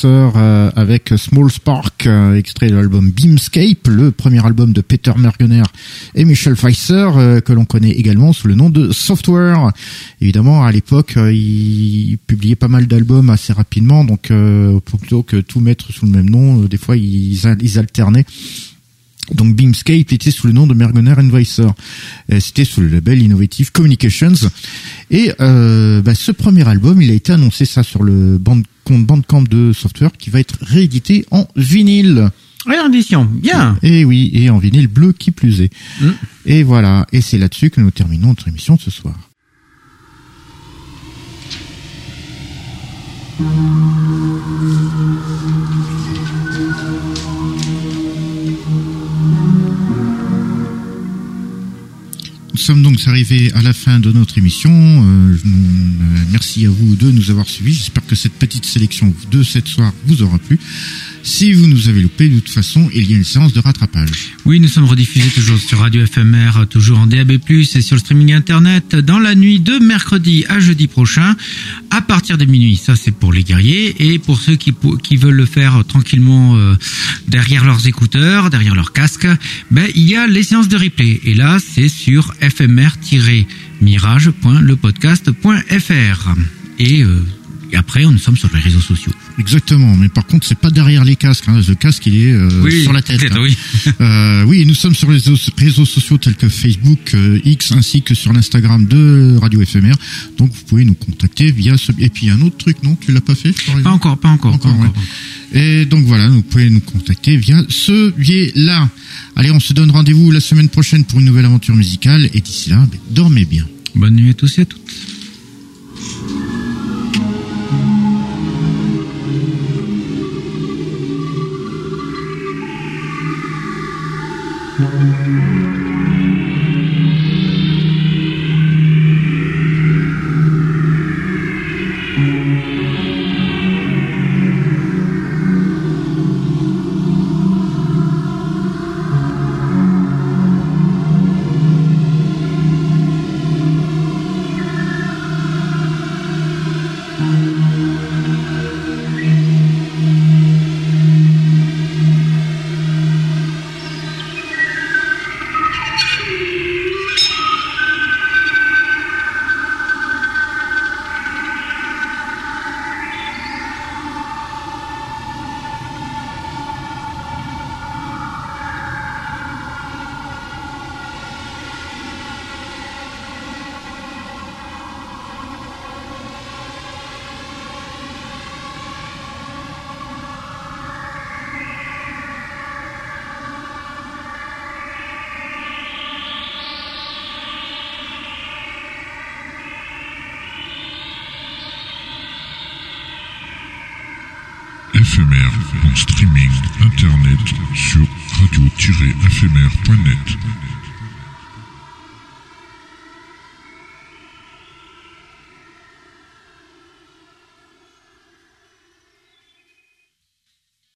Euh, avec Small Spark, euh, extrait de l'album Beamscape, le premier album de Peter Mergener et Michel Pfeiffer, euh, que l'on connaît également sous le nom de Software. Évidemment, à l'époque, ils publiaient pas mal d'albums assez rapidement, donc plutôt que tout mettre sous le même nom, des fois ils, alternaient. Donc Beamscape était sous le nom de Mergoner Weiser. C'était sous le label Innovative Communications. Et bah, ce premier album, il a été annoncé ça sur le compte Bandcamp de Software qui va être réédité en vinyle. Réédition, bien. Et oui, et en vinyle bleu qui plus est. Mm. Et voilà, et c'est là-dessus que nous terminons notre émission de ce soir. Nous sommes donc arrivés à la fin de notre émission. Euh, euh, merci à vous de nous avoir suivis. J'espère que cette petite sélection de cette soir vous aura plu. Si vous nous avez loupé, de toute façon, il y a une séance de rattrapage. Oui, nous sommes rediffusés toujours sur Radio FMR, toujours en DAB+, et sur le streaming internet, dans la nuit de mercredi à jeudi prochain, à partir de minuit. Ça, c'est pour les guerriers, et pour ceux qui, veulent le faire tranquillement euh, derrière leurs écouteurs, derrière leurs casques, ben, il y a les séances de replay. Et là, c'est sur fmr-mirage.lepodcast.fr. Et euh, et après, nous sommes sur les réseaux sociaux. Exactement, mais par contre, c'est pas derrière les casques. Hein. Le casque, il est euh, sur la tête. Hein. Oui. <laughs> euh, oui, nous sommes sur les réseaux sociaux tels que Facebook, euh, X, ainsi que sur l'Instagram de Radio Éphémère. Donc, vous pouvez nous contacter via ce. Et puis, un autre truc, non Tu l'as pas fait Pas encore, pas encore. Pas encore, Et donc voilà, vous pouvez nous contacter via ce biais-là. Allez, on se donne rendez-vous la semaine prochaine pour une nouvelle aventure musicale. Et d'ici là, ben, dormez bien. Bonne nuit à tous et à toutes.